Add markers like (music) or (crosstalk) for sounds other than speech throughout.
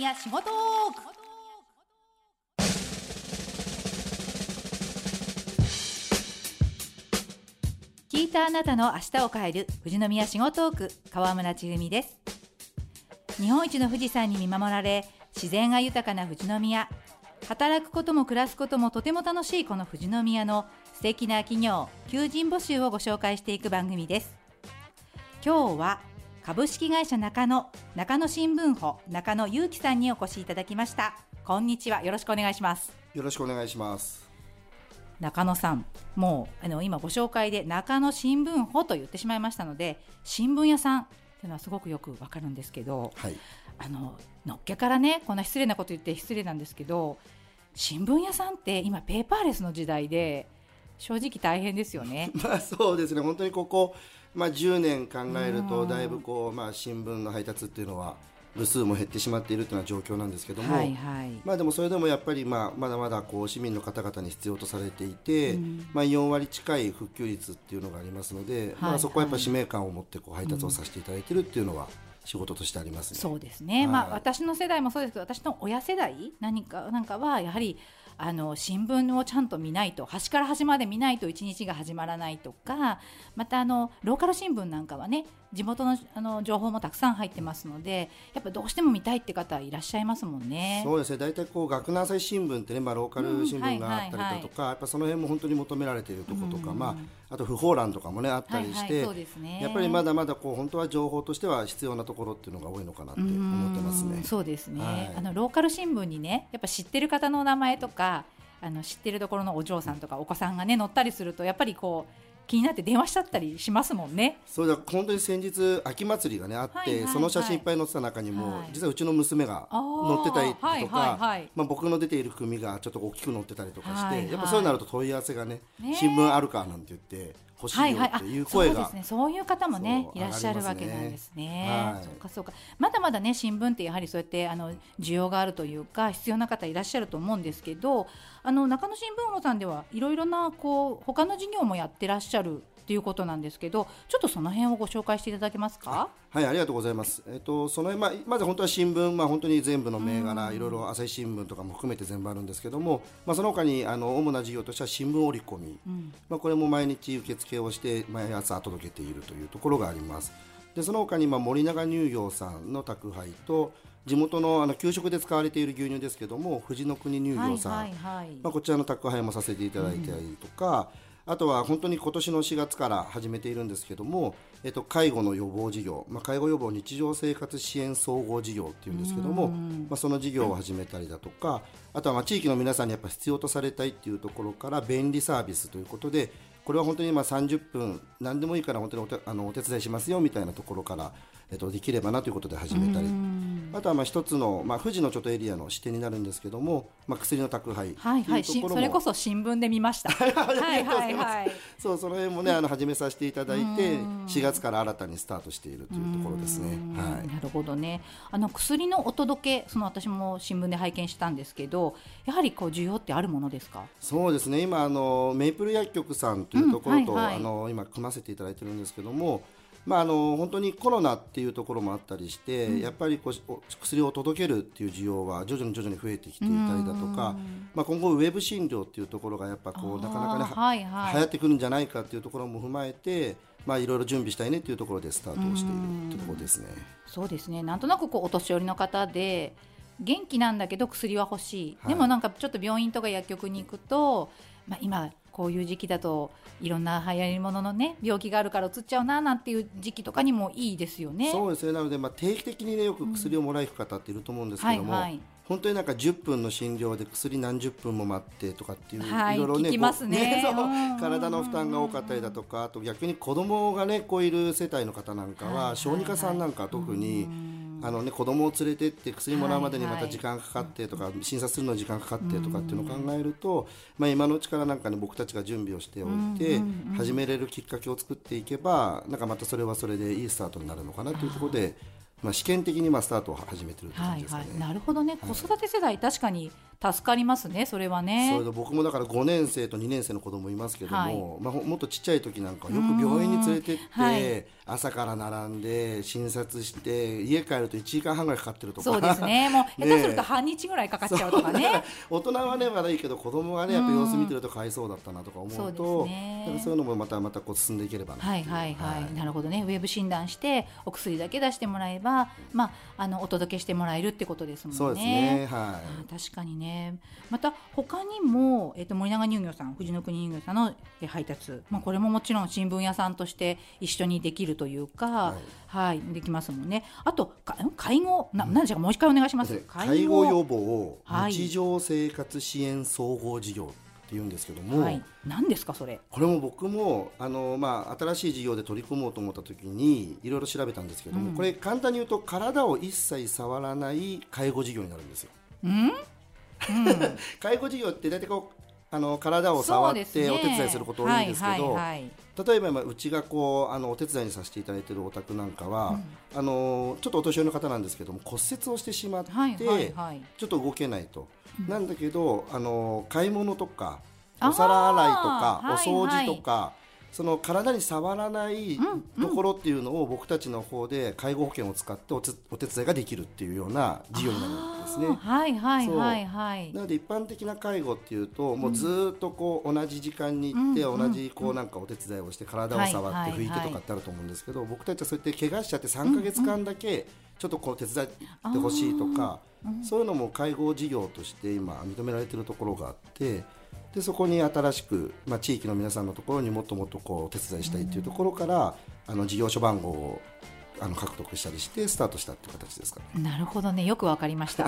富士宮仕事トーク聞いたあなたの明日を変える富士宮仕事トーク川村千文です。日本一の富士山に見守られ自然が豊かな富士宮。働くことも暮らすこともとても楽しいこの富士宮の素敵な企業求人募集をご紹介していく番組です。今日は株式会社中野中野新聞保中野祐樹さんにお越しいただきました。こんにちは。よろしくお願いします。よろしくお願いします。中野さんもうあの今ご紹介で中野新聞保と言ってしまいましたので新聞屋さんっていうのはすごくよくわかるんですけど、はい、あののっけからねこんな失礼なこと言って失礼なんですけど新聞屋さんって今ペーパーレスの時代で正直大変ですよね。(laughs) まあそうですね。本当にここまあ10年考えるとだいぶこうまあ新聞の配達っていうのは部数も減ってしまっているというような状況なんですけども、はいはい、まあでもそれでもやっぱりまあまだまだこう市民の方々に必要とされていて、うん、まあ4割近い復旧率っていうのがありますので、はいはい、まあそこはやっぱ使命感を持ってこう配達をさせていただいているっていうのは、仕事としてあります、ね、そうですね、はい、まあ私の世代もそうですけど私の親世代何かなんかはやはりあの新聞をちゃんと見ないと端から端まで見ないと一日が始まらないとかまたあのローカル新聞なんかはね地元のあの情報もたくさん入ってますのでやっぱどうしても見たいって方いらっしゃいますもんね。そうですね。大体こう学南朝日新聞ってね、まあ、ローカル新聞があったりだとか、やっぱその辺も本当に求められているところとか、うん、まあ、あと不法欄とかもねあったりして、ね、やっぱりまだまだこう本当は情報としては必要なところっていうのが多いのかなって思ってますね。うそうですね、はい、あのローカル新聞にねやっぱ知ってる方の名前とかあの知ってるところのお嬢さんとかお子さんがね乗ったりするとやっぱりこう気になって電話しちゃったりしますもんね。そうだ本当に先日秋祭りがねあって、はいはいはい、その写真いっぱい載ってた中にも、はい、実はうちの娘が載ってたりとか、はいはいはい、まあ僕の出ている組がちょっと大きく載ってたりとかして、はいはい、やっぱそうなると問い合わせがね、ね新聞あるかなんて言って欲しいよっていう声が、はいはい、そうですね。そういう方もねいらっしゃるわけなんですね。はい、そうかそうか。まだまだね新聞ってやはりそうやってあの需要があるというか必要な方いらっしゃると思うんですけどあの中野新聞保さんではいろいろなこう他の事業もやってらっしゃるっていうことなんですけどちょっとその辺をご紹介していただけますか？はいありがとうございます、えっと、その辺、まあ、まず本当は新聞、まあ、本当に全部の銘柄いろいろ朝日新聞とかも含めて全部あるんですけども、まあ、その他にあの主な事業としては新聞折り込み、うん、まあ、これも毎日受付をして毎朝届けているというところがあります。でその他にまあ森永乳業さんの宅配と地元のあの給食で使われている牛乳ですけども富士の国乳業さん、まあ、こちらの宅配もさせていただいたりとか、うんあとは本当に今年の4月から始めているんですけども、えっと、介護の予防事業、まあ、介護予防日常生活支援総合事業っていうんですけども、まあ、その事業を始めたりだとかあとはまあ地域の皆さんにやっぱ必要とされたいっていうところから便利サービスということでこれは本当にまあ30分何でもいいから本当にお手あのお手伝いしますよみたいなところから、えっと、できればなということで始めたり。あとはまあ一つの、まあ、富士のちょっとエリアの支店になるんですけども、まあ、薬の宅配はいはい。それこそ新聞で見ました。(laughs) はいはいはいそうその辺もねあの始めさせていただいて4月から新たにスタートしているというところですね。はい。なるほどね。あの薬のお届けその私も新聞で拝見したんですけどやはりこう需要ってあるものですか？そうですね。今あのメイプル薬局さんというところと、うん。はいはい、あの今組ませていただいてるんですけどもまあ、あの本当にコロナっていうところもあったりして、うん、やっぱりこう薬を届けるっていう需要は徐々に徐々に増えてきていたりだとか、まあ、今後ウェブ診療っていうところがやっぱこうなかなかね、はいはい、流行ってくるんじゃないかっていうところも踏まえて、まあ、いろいろ準備したいねっていうところでスタートをしているところですね。そうですね。なんとなくこうお年寄りの方で元気なんだけど薬は欲しい、はい、でもなんかちょっと病院とか薬局に行くと、まあ、今こういう時期だといろんな流行りもののね病気があるからうつっちゃうななんていう時期とかにもいいですよね。そうですね。なので、まあ、定期的にねよく薬をもらいく方っていると思うんですけども、うんはいはい、本当になんか10分の診療で薬何十分も待ってとかっていう、はい、いろいろねね。ね体の負担が多かったりだとかあと逆に子供がねこういる世帯の方なんかは小児科さんなんか特に。あのね、子供を連れてって薬もらうまでにまた時間かかってとか、診察するのに時間かかってとかっていうのを考えると、まあ、今のうちからなんか、ね、僕たちが準備をしておいて、始めれるきっかけを作っていけばなんかまたそれはそれでいいスタートになるのかなというところでまあ、試験的にまあスタートを始めてるってはい。はい、なるほどね、はい。子育て世代確かに助かりますねそれはね。それで僕もだから5年生と2年生の子供いますけども、はい。まあ、ほもっとちっちゃい時なんかはよく病院に連れてって、はい。朝から並んで診察して家帰ると1時間半ぐらいかかってるとか。そうですね。(laughs) もう下手するとね半日ぐらいかかっちゃうとかね。ら大人はねまだいいけど子供はねやっぱ様子見てるとかわいそうだったなとか思うとそうね。そういうのもまたまたこう進んでいければなはいはい。はい、なるほどね。ウェブ診断してお薬だけ出してもらえば、まあ、あのお届けしてもらえるってことですもんね。そうですね。はあ確かにね。また他にも、えっと森永乳業さん藤の国乳業さんのえ配達、まあ、これももちろん新聞屋さんとして一緒にできるというか、はい。できますもんね。あと介護な何でしょうか？もう一回お願いします。介護予防はい。日常生活支援総合事業っていうんですけども、はい、何ですかそれ？これも僕もあの、まあ、新しい事業で取り組もうと思った時にいろいろ調べたんですけども、うん。これ簡単に言うと体を一切触らない介護事業になるんですよ。うん、うん。(laughs) 介護事業って大体こうあの体を触ってお手伝いすること多いんですけど、例えば今うちがこうあのお手伝いにさせていただいているお宅なんかは、あのちょっとお年寄りの方なんですけども骨折をしてしまって、ちょっと動けないと、なんだけどあの買い物とかお皿洗いとか、はい。お掃除とか、その体に触らないところっていうのを僕たちの方で介護保険を使っておつお手伝いができるっていうような事業になるんですね。はいはいはいはい。なので一般的な介護っていうともうずーっとこう同じ時間に行ってうん同じこうなんかお手伝いをして体を触って拭いてとかってあると思うんですけど僕たちはそうやって怪我しちゃって3ヶ月間だけちょっとこう手伝ってほしいとかそういうのも介護事業として今認められているところがあってでそこに新しくまあ地域の皆さんのところにもっともっとこうお手伝いしたいっていうところからあの事業所番号をあの獲得したりしてスタートしたっていう形ですかね。なるほどね。よくわかりました。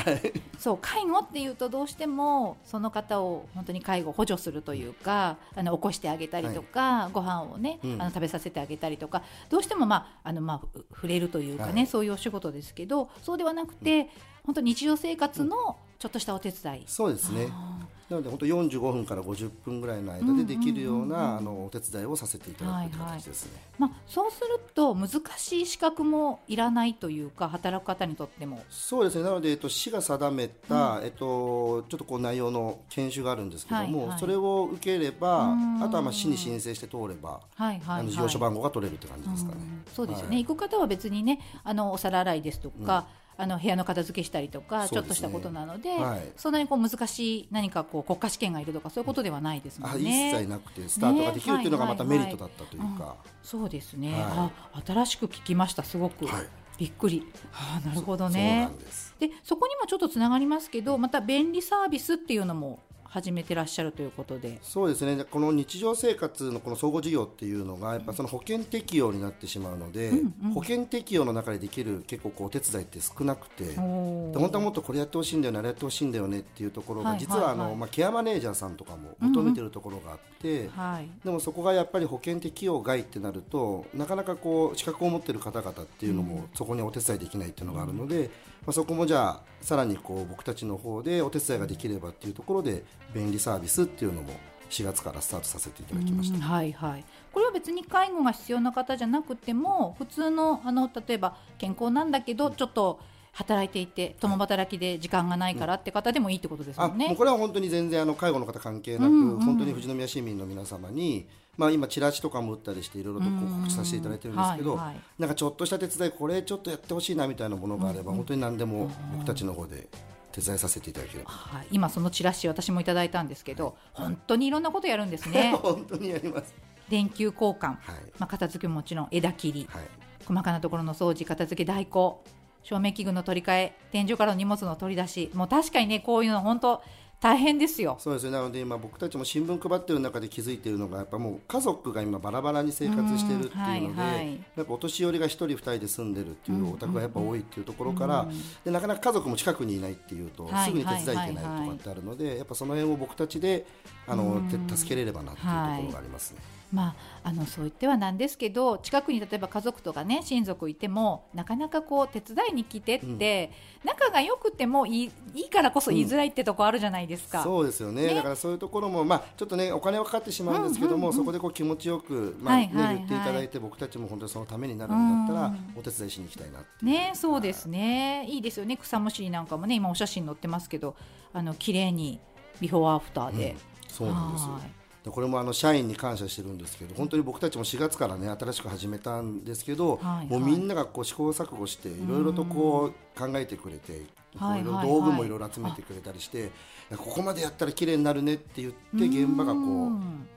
そう介護っていうとどうしてもその方を本当に介護補助するというかあの起こしてあげたりとか、ご飯をね、うん。あの食べさせてあげたりとかどうしてもまああのまあふ触れるというかね、はい。そういうお仕事ですけどそうではなくて、本当に日常生活のちょっとしたお手伝い、そうですね。あなので本当45分から50分ぐらいの間でできるようなあのお手伝いをさせていただくという形ですね。まあ、そうすると難しい資格もいらないというか働く方にとっても。そうですね。なのでえっと市が定めた、えっとちょっとこう内容の研修があるんですけども、はいはい。それを受ければ、うん。あとはまあ市に申請して通れば、はいはいはい。あの事業所番号が取れるって感じですかね。うんそうですよね、はい。行く方は別にねあのお皿洗いですとか、あの部屋の片付けしたりとか、ちょっとしたことなので、はい。そんなにこう難しい何かこう国家試験がいるとかそういうことではないですもあんね。一切なくてスタートができるっていうのがまたメリットだったというか、そうですね、はあ新しく聞きました。すごく、はい。びっくり。あなるほどそうなねんです。でそこにもちょっとつながりますけどまた便利サービスっていうのも始めてらっしゃるということで。そうですね。この日常生活のこの総合事業っていうのがやっぱその保険適用になってしまうので、うんうん。保険適用の中でできる結構こうお手伝いって少なくて。本当はもっとこれやってほしいんだよねあれやってほしいんだよねっていうところが、はい実はあの、まあ、ケアマネージャーさんとかも求めてるところがあって、はい。でもそこがやっぱり保険適用外ってなるとなかなかこう資格を持ってる方々っていうのもそこにお手伝いできないっていうのがあるので、まあ、そこもじゃあさらにこう僕たちの方でお手伝いができればっていうところで便利サービスっていうのも4月からスタートさせていただきました。はいはい。これは別に介護が必要な方じゃなくても普通のあの例えば健康なんだけどちょっと働いていて共働きで時間がないからって方でもいいってことですもんね。あもうこれは本当に全然あの介護の方関係なく、うんうん。本当に富士宮市民の皆様に、まあ、今チラシとかも打ったりしていろいろと告知させていただいてるんですけど、はいはい。なんかちょっとした手伝いこれちょっとやってほしいなみたいなものがあれば、本当に何でも僕たちの方で手伝いさせていただければ。はい、今そのチラシ私もいただいたんですけど本当にいろんなことやるんですね。(laughs) 本当にやります。電球交換、はい。まあ、片付けももちろん枝切り。はい。細かなところの掃除片付け代行照明器具の取り替え天井からの荷物の取り出しもう確かにねこういうの本当大変ですよ。そうですね。なので今僕たちも新聞配ってる中で気づいているのがやっぱもう家族が今バラバラに生活してるっていうので、うん。はいはい。やっぱお年寄りが一人二人で住んでるっていうお宅がやっぱ多いっていうところから、でなかなか家族も近くにいないっていうと、はいすぐに手伝いけないとかってあるので、やっぱその辺を僕たちであの、て助けれればなっていうところがありますね。まあ、あのそう言ってはなんですけど近くに例えば家族とかね親族いてもなかなかこう手伝いに来てって、仲が良くてもいいいいからこそ言いづらいってとこあるじゃないですか。そうですよね、ね、だからそういうところも、まあ、ちょっとねお金はかかってしまうんですけども、うんうんうん、そこでこう気持ちよく、まあね、はいはいはい、言っていただいて僕たちも本当にそのためになるんだったら、お手伝いしに行きたいなねそうですね、い、いですよね。草むしりなんかもね今お写真載ってますけどあの綺麗にビフォーアフターで、うん、そうなんですよこれもあの社員に感謝してるんですけど本当に僕たちも4月からね新しく始めたんですけど、はいはい、もうみんながこう試行錯誤していろいろとこう考えてくれていろ道具もいろいろ集めてくれたりして、ここまでやったら綺麗になるねって言って現場がこ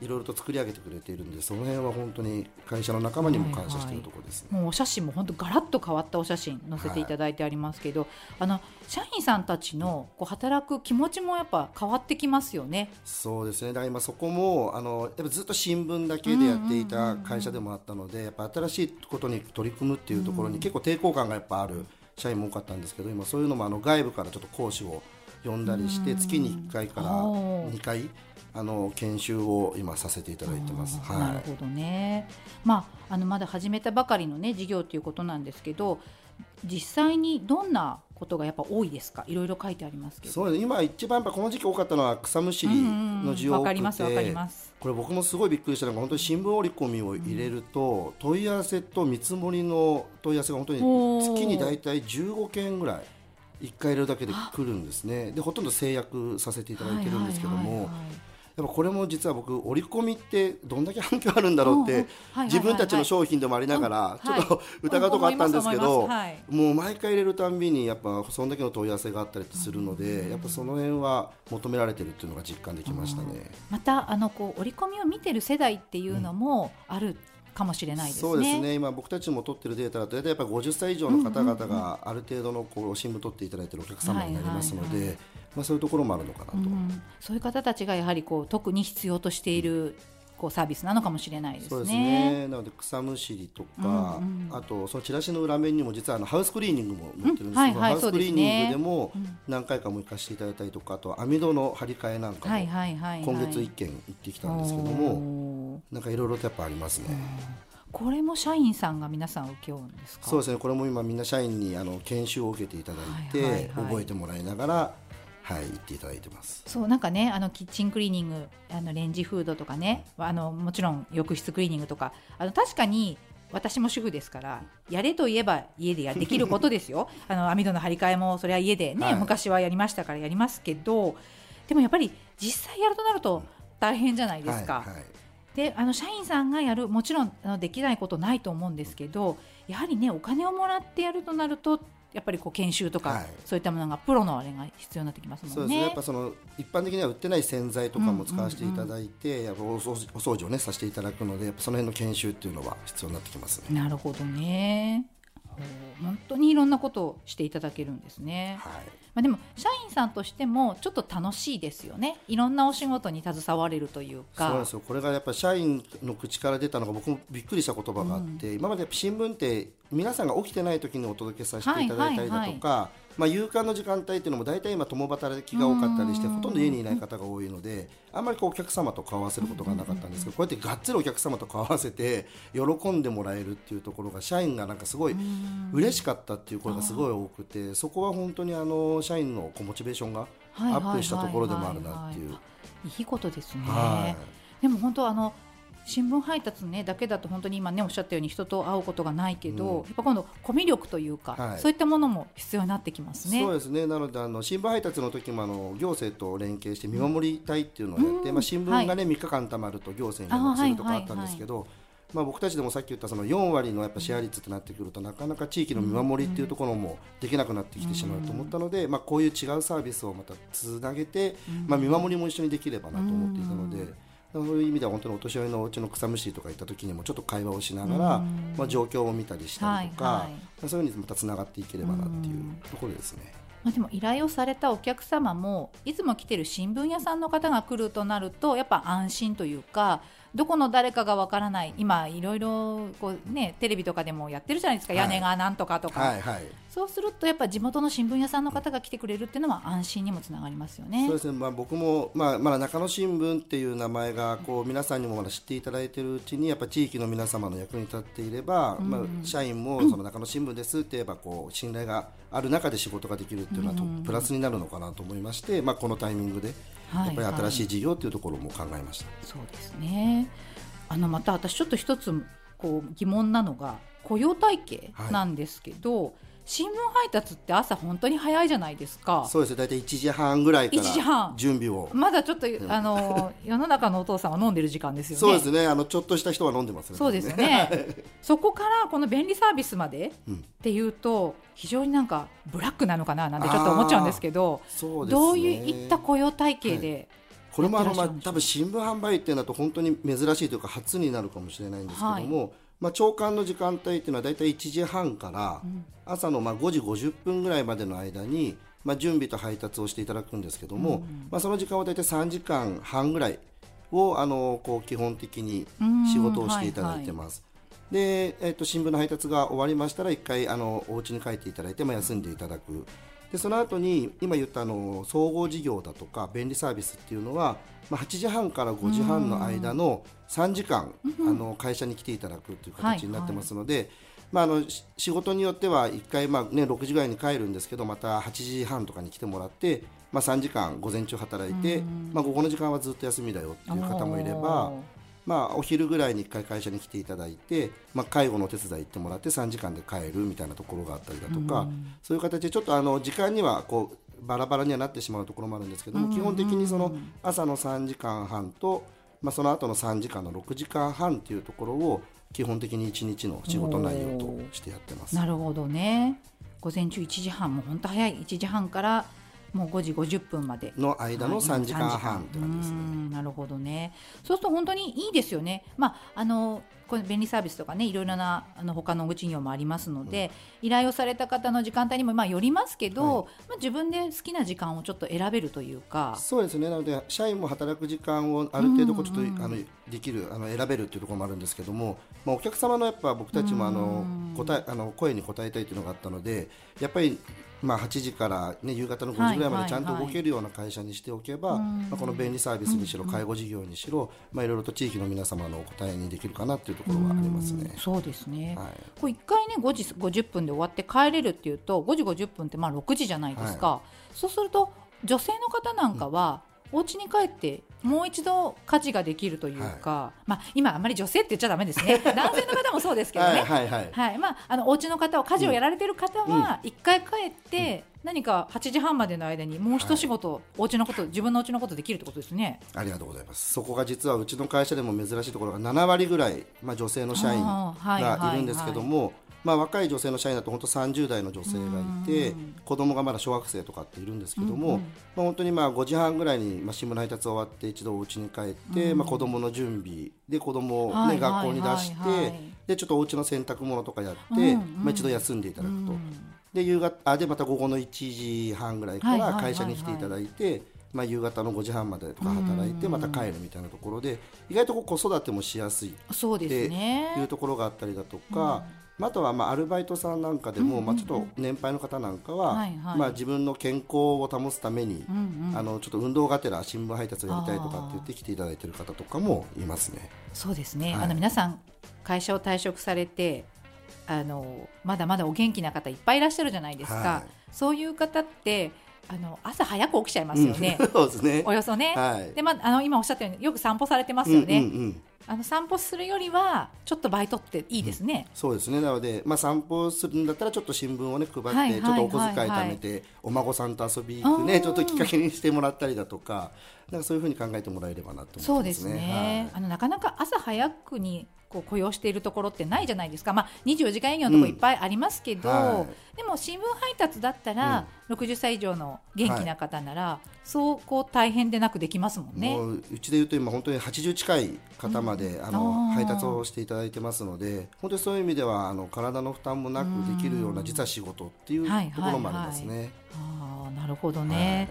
ういろいろと作り上げてくれているんでその辺は本当に会社の仲間にも感謝しているところです、ね。はいはい、もうお写真も本当ガラッと変わったお写真載せていただいてありますけど、はい、あの社員さんたちのこう働く気持ちもやっぱ変わってきますよね。そうですね。だから今そこもあのやっぱずっと新聞だけでやっていた会社でもあったので、やっぱ新しいことに取り組むっていうところに結構抵抗感がやっぱある。社員も多かったんですけど今そういうのもあの外部からちょっと講師を呼んだりして月に1回から2回あの研修を今させていただいてます。はい、なるほどね。まああのまだ始めたばかりのね事業ということなんですけど、実際にどんなことがやっぱ多いですか？いろいろ書いてありますけど。そうです。今一番やっぱこの時期多かったのは草むしりの需要が多くて、これ僕もすごいびっくりしたのが本当に新聞折り込みを入れると、問い合わせと見積もりの問い合わせが本当に月に大体15件ぐらい。1回入れるだけで来るんですねでほとんど制約させていただいてるんですけども、やっぱこれも実は僕折り込みってどんだけ反響あるんだろうって自分たちの商品でもありながらちょっと疑うとこあったんですけどもう毎回入れるたんびにやっぱそんだけの問い合わせがあったりするのでやっぱその辺は求められてるっていうのが実感できましたね。またあのこう折り込みを見てる世代っていうのもある、かもしれない、ね、そうですね。今僕たちも取ってるデータだと大体やっぱ50歳以上の方々がある程度のこう新聞取っていただいているお客様になりますので、まあ、そういうところもあるのかなと、うん、そういう方たちがやはりこう特に必要としているこうサービスなのかもしれないですね。そうですね。なので草むしりとか、うんうん、あとそのチラシの裏面にも実はあのハウスクリーニングも載ってるんですけど、うん。はいはい、ハウスクリーニングでも何回かも行かせていただいたりとかあと網戸の張り替えなんかも今月一件行ってきたんですけども、なんかいろいろとやっぱありますね。これも社員さんが皆さん請け負うんですか？そうですね。これも今みんな社員にあの研修を受けていただいて、はいはいはい、覚えてもらいながらはい、言っていただいてます。そうなんかね、あのキッチンクリーニング、あのレンジフードとかね、あのもちろん浴室クリーニングとか、あの確かに私も主婦ですからやれといえば家でやできることですよ (laughs) あの網戸の張り替えもそれは家でね、はい、昔はやりましたからやりますけどでもやっぱり実際やるとなると大変じゃないですか。はいはいであの社員さんがやるもちろんあのできないことないと思うんですけどやはりねお金をもらってやるとなるとやっぱりこう研修とか、はい、そういったものがプロのあれが必要になってきますもんね。そうですねやっぱその一般的には売ってない洗剤とかも使わせていただいて、やっぱお掃除をねさせていただくので、やっぱその辺の研修っていうのは必要になってきますね。なるほどね。本当にいろんなことをしていただけるんですね。はい。まあ、でも社員さんとしてもちょっと楽しいですよね。いろんなお仕事に携われるというか。そうですよ。これがやっぱ社員の口から出たのが僕もびっくりした言葉があって、うん、今まで新聞って皆さんが起きてない時にお届けさせていただいたりだとか、はいはいはいまあ、夕刊の時間帯っていうのも大体今共働きが多かったりしてほとんど家にいない方が多いのであんまりこうお客様と顔合わせることがなかったんですけどこうやってがっつりお客様と顔合わせて喜んでもらえるっていうところが社員がなんかすごい嬉しかったっていう声がすごい多くてそこは本当にあの社員のモチベーションがアップしたところでもあるなっていう。いいことですね、はい、でも本当あの新聞配達、ね、だけだと本当に今ねおっしゃったように人と会うことがないけど、うん、やっぱ今度コミュ力というか、はい、そういったものも必要になってきますね。そうですねなのであの新聞配達の時もあの行政と連携して見守りたいっていうのをやって、うん、まあ、新聞がね、はい、3日間たまると行政に連絡するとかあったんですけど。まあ、僕たちでもさっき言ったその4割のやっぱシェア率となってくるとなかなか地域の見守りっていうところもできなくなってきてしまうと思ったので、まあ、こういう違うサービスをまたつなげて、まあ、見守りも一緒にできればなと思っていたので。そういう意味では本当にお年寄りのお家の草むしりとか行った時にもちょっと会話をしながら、まあ、状況を見たりしたりとか、はいはい、そういうふうにまたつながっていければなっていうところですね。まあ、でも依頼をされたお客様もいつも来てる新聞屋さんの方が来るとなるとやっぱ安心というかどこの誰かがわからない今いろいろこうねテレビとかでもやってるじゃないですか、はい。屋根がなんとかとか、はいはい。そうするとやっぱ地元の新聞屋さんの方が来てくれるっていうのは安心にもつながりますよね。そうですね、まあ、僕も、まあ、まだ中野新聞っていう名前がこう皆さんにもまだ知っていただいているうちにやっぱ地域の皆様の役に立っていれば、まあ、社員も (clears throat) その中野新聞ですって言えばこう信頼がある中で仕事ができるっていうのはとプラスになるのかなと思いまして、まあ、このタイミングではいやっぱり新しい事業っていうところも考えました。そうですね。あのまた私ちょっと一つこう疑問なのが雇用体系なんですけど、新聞配達って朝本当に早いじゃないですか。そうですね大体1時半ぐらいか1時ら半。準備を、まだちょっとあの (laughs) 世の中のお父さんは飲んでる時間ですよね。そうですね。あのちょっとした人は飲んでますよね。そうですね。(laughs) そこからこの便利サービスまでっていうと非常になんかブラックなのかななんてちょっと思っちゃうんですけどね。どういった雇用体系で、これもあの、まあ多分新聞販売っていうのだと本当に珍しいというか初になるかもしれないんですけども、まあ、朝刊の時間帯っていうのは大体1時半から朝のまあ5時50分ぐらいまでの間に、まあ、準備と配達をしていただくんですけども、まあ、その時間は大体3時間半ぐらいをあのこう基本的に仕事をしていただいてます。で、えっと新聞の配達が終わりましたら一回あのお家に帰っていただいて、まあ、休んでいただくでその後に今言ったあの総合事業だとか便利サービスっていうのは、まあ、8時半から5時半の間の3時間、あの会社に来ていただくという形になってますので、まあ、あのし仕事によっては1回、まあね、6時ぐらいに帰るんですけどまた8時半とかに来てもらって、まあ、3時間午前中働いて、まあ、午後の時間はずっと休みだよっていう方もいれば。まあ、お昼ぐらいに1回会社に来ていただいて、まあ、介護のお手伝い行ってもらって3時間で帰るみたいなところがあったりだとか、そういう形でちょっとあの時間にはこうバラバラにはなってしまうところもあるんですけども、基本的にその朝の3時間半と、まあ、その後の3時間の6時間半っていうところを基本的に1日の仕事内容としてやってます。なるほどね。午前中1時半もう本当早い1時半からもう5時50分まで。の間の3時間半って感じですね。うんなるほどね。そうすると本当にいいですよね、まあ、あのこれ便利サービスとかねいろいろなあの他の事業もありますので、依頼をされた方の時間帯にもまあよりますけど、まあ、自分で好きな時間をちょっと選べるというか。そうですね。なので社員も働く時間をある程度こうちょっと、あのできるあの選べるっていうところもあるんですけども、まあ、お客様のやっぱ僕たちもあの答えあの声に応えたいというのがあったのでやっぱりまあ8時から、ね、夕方の5時ぐらいまでちゃんと動けるような会社にしておけば、まあ、この便利サービスにしろ介護事業にしろ、まあ、いろいろと地域の皆様のお答えにできるかなっていうところはありますね。そうですね、はい。これ1回ね5時50分で終わって帰れるっていうと5時50分ってまあ6時じゃないですか、そうすると女性の方なんかは、お家に帰ってもう一度家事ができるというか、まあ、今あんまり女性って言っちゃだめですね。(laughs) 男性の方もそうですけどね、はいはいはい。はい。まあ、あのお家の方は家事をやられてる方は一回帰って、何か8時半までの間にもう一仕事、お家のこと自分のお家のことできるってことですね。ありがとうございます。そこが実はうちの会社でも珍しいところが7割ぐらい、まあ、女性の社員がいるんですけども、まあ、若い女性の社員だと本当30代の女性がいて子供がまだ小学生とかっているんですけども、まあ、本当にまあ5時半ぐらいにまあ新聞配達終わって一度お家に帰って、まあ、子供の準備で子供を、ねはい学校に出して、はいはいでちょっとお家の洗濯物とかやって、うんうん。まあ、一度休んでいただくと。で夕方あでまた午後の1時半ぐらいからはいはいはいはい。会社に来ていただいて、まあ、夕方の5時半までとか働いてまた帰るみたいなところで意外とこう子育てもしやすいそうですってね。いうところがあったりだとか、まあ、あとはまあアルバイトさんなんかでも、まあ、ちょっと年配の方なんかは、まあ、自分の健康を保つために、あのちょっと運動がてら新聞配達をやりたいとかって言って来ていただいている方とかもいますね。そうですね、はい。あの皆さん会社を退職されてあのまだまだお元気な方いっぱいいらっしゃるじゃないですか、はい。そういう方ってあの朝早く起きちゃいますよね、うん。(laughs) そうですね。およそね、はい。でまあ、あの今おっしゃったようによく散歩されてますよね、うんうんうんあの散歩するよりはちょっとバイトっていいですね、そうですね。なので、まあ、散歩するんだったらちょっと新聞をね配って、はいはいちょっとお小遣い貯めて、お孫さんと遊び行くねちょっときっかけにしてもらったりだとかなんかそういうふうに考えてもらえればなとそうで思ってますすね。ね。あのなかなか朝早くにこう雇用しているところってないじゃないですか、まあ、24時間営業のところいっぱいありますけど、うんはでも新聞配達だったら、60歳以上の元気な方なら、そうこう大変でなくできますもんね。うちでいうと今本当に80近い方まで、あのあー配達をしていただいてますので本当にそういう意味ではあの体の負担もなくできるような実は仕事っていうはいところもありますね。あーなるほどね、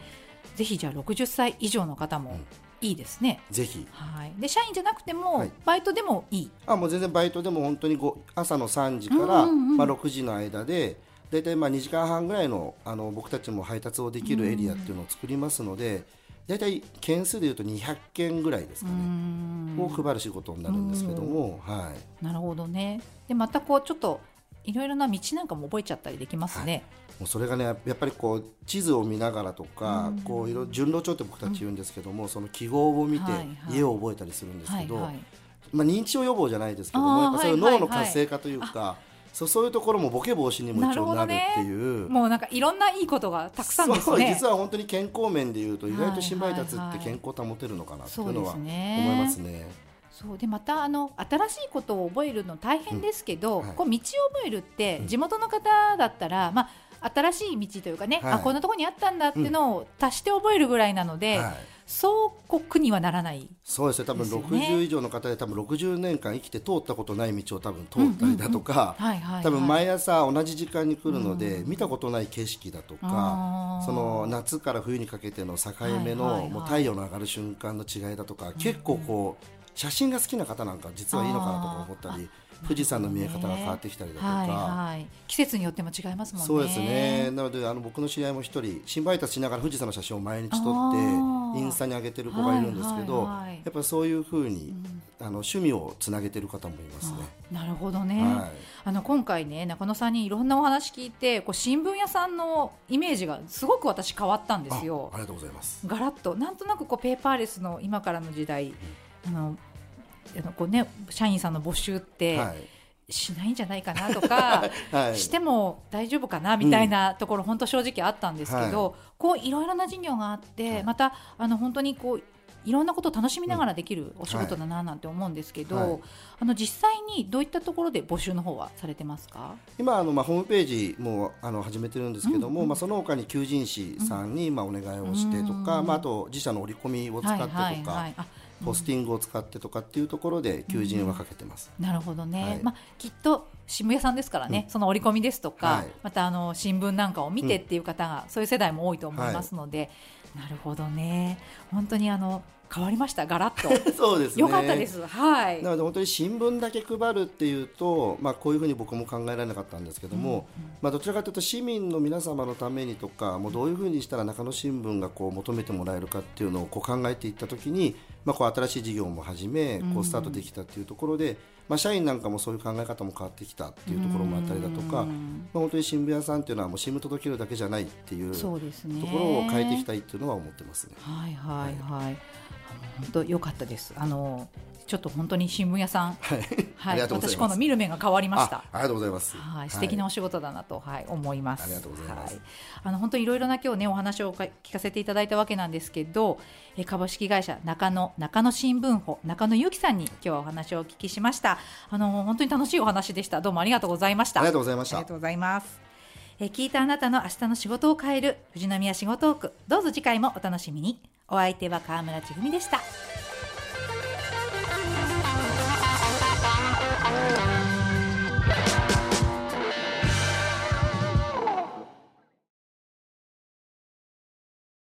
ぜひじゃあ60歳以上の方もいいですね。ぜひ。はい。で社員じゃなくても、はいバイトでもいい？あもう全然バイトでも本当にご朝の3時から、まあ、6時の間で大体まあ2時間半ぐらいのあの僕たちも配達をできるエリアっていうのを作りますので、大体件数でいうと200件ぐらいですかね、を配る仕事になるんですけども、はい、なるほどね。でまたこうちょっといろいろな道なんかも覚えちゃったりできますね。もうそれがねやっぱりこう地図を見ながらとか、こういろ順路帳って僕たち言うんですけども、その記号を見てはいはい。家を覚えたりするんですけど、はいはい。まあ、認知症予防じゃないですけどもやっぱそういうはいはい。脳の活性化というか、そうそういうところもボケ防止にも一応なるっていう。もうなんかいろんないいことがたくさんですね。実は本当に健康面でいうと意外と新配達って健康保てるのかなっていうのは思いますね。そう。でまたあの新しいことを覚えるの大変ですけど、うんはい。こう道を覚えるって地元の方だったら、まあ新しい道というかね、はい。あこんなところにあったんだっていうのを足して覚えるぐらいなので、はいそうこう苦にはならない。そうですね。多分ですよね。60以上の方で多分60年間生きて通ったことない道を多分通ったりだとか、多分毎朝同じ時間に来るので、見たことない景色だとかその夏から冬にかけての境目の、もう太陽の上がる瞬間の違いだとか、結構こう写真が好きな方なんか実はいいのかなとか思ったり富士山の見え方が変わってきたりだとか。はいはい、季節によっても違いますもんね。そうですね。なのであの僕の知り合いも一人新配達しながら富士山の写真を毎日撮ってインスタに上げてる子がいるんですけど、はいはいはい。やっぱりそういうふうに、あの趣味をつなげてる方もいますね。あなるほどね、はい。あの今回ね中野さんにいろんなお話聞いてこう新聞屋さんのイメージがすごく私変わったんですよ。あありがとうございます。ガラッと。なんとなくこうペーパーレスの今からの時代、あのあのこうね社員さんの募集ってはい。しないんじゃないかなとか、(laughs) はい。しても大丈夫かなみたいなところ、本当正直あったんですけど、はこういろいろな事業があって、はい。またあの本当にこういろんなことを楽しみながらできるお仕事だななんて思うんですけど、はい。あの実際にどういったところで募集の方はされてますか？今あの、まあ、ホームページもあの始めてるんですけども、まあ、その他に求人誌さんに、まあ、お願いをしてとか、まあ、あと自社の折り込みを使ってとか、はいはいはい、あポスティングを使ってとかっていうところで求人はかけてます。なるほどね、はい。まあ、きっと新聞屋さんですからね、その折り込みですとか、はい。またあの新聞なんかを見てっていう方が、そういう世代も多いと思いますので、なるほどね。本当にあの変わりました？ガラッと。(laughs) そうですね。よかったです。はい。なので本当に新聞だけ配るっていうと、まあ、こういうふうに僕も考えられなかったんですけども、まあ、どちらかというと市民の皆様のためにとかもうどういうふうにしたら中野新聞がこう求めてもらえるかっていうのをこう考えていった時に、まあ、こう新しい事業も始めこうスタートできたっていうところで、まあ、社員なんかもそういう考え方も変わってきたっていうところもあったりだとか、まあ、本当に新聞屋さんっていうのはもう新聞届けるだけじゃないっていうとそうですね。ころを変えていきたいっていうのは思ってますね。はいはい。はい、あの本当良かったです。あのちょっと本当に新聞屋さんはい、はい私今度見る目が変わりましたあありがとうございます。はい、素敵なお仕事だなと、はい、思います。ありがとうございますはい、あの本当いろいろな今日ねお話をか聞かせていただいたわけなんですけど、えー株式会社中野中野新聞保中野由紀さんに今日はお話をお聞きしました。あの本当に楽しいお話でした。どうもありがとうございました。ありがとうございましたありがとうございます。えー聞いたあなたの明日の仕事を変える富士宮仕事トークどうぞ次回もお楽しみに。お相手は川村千文でした。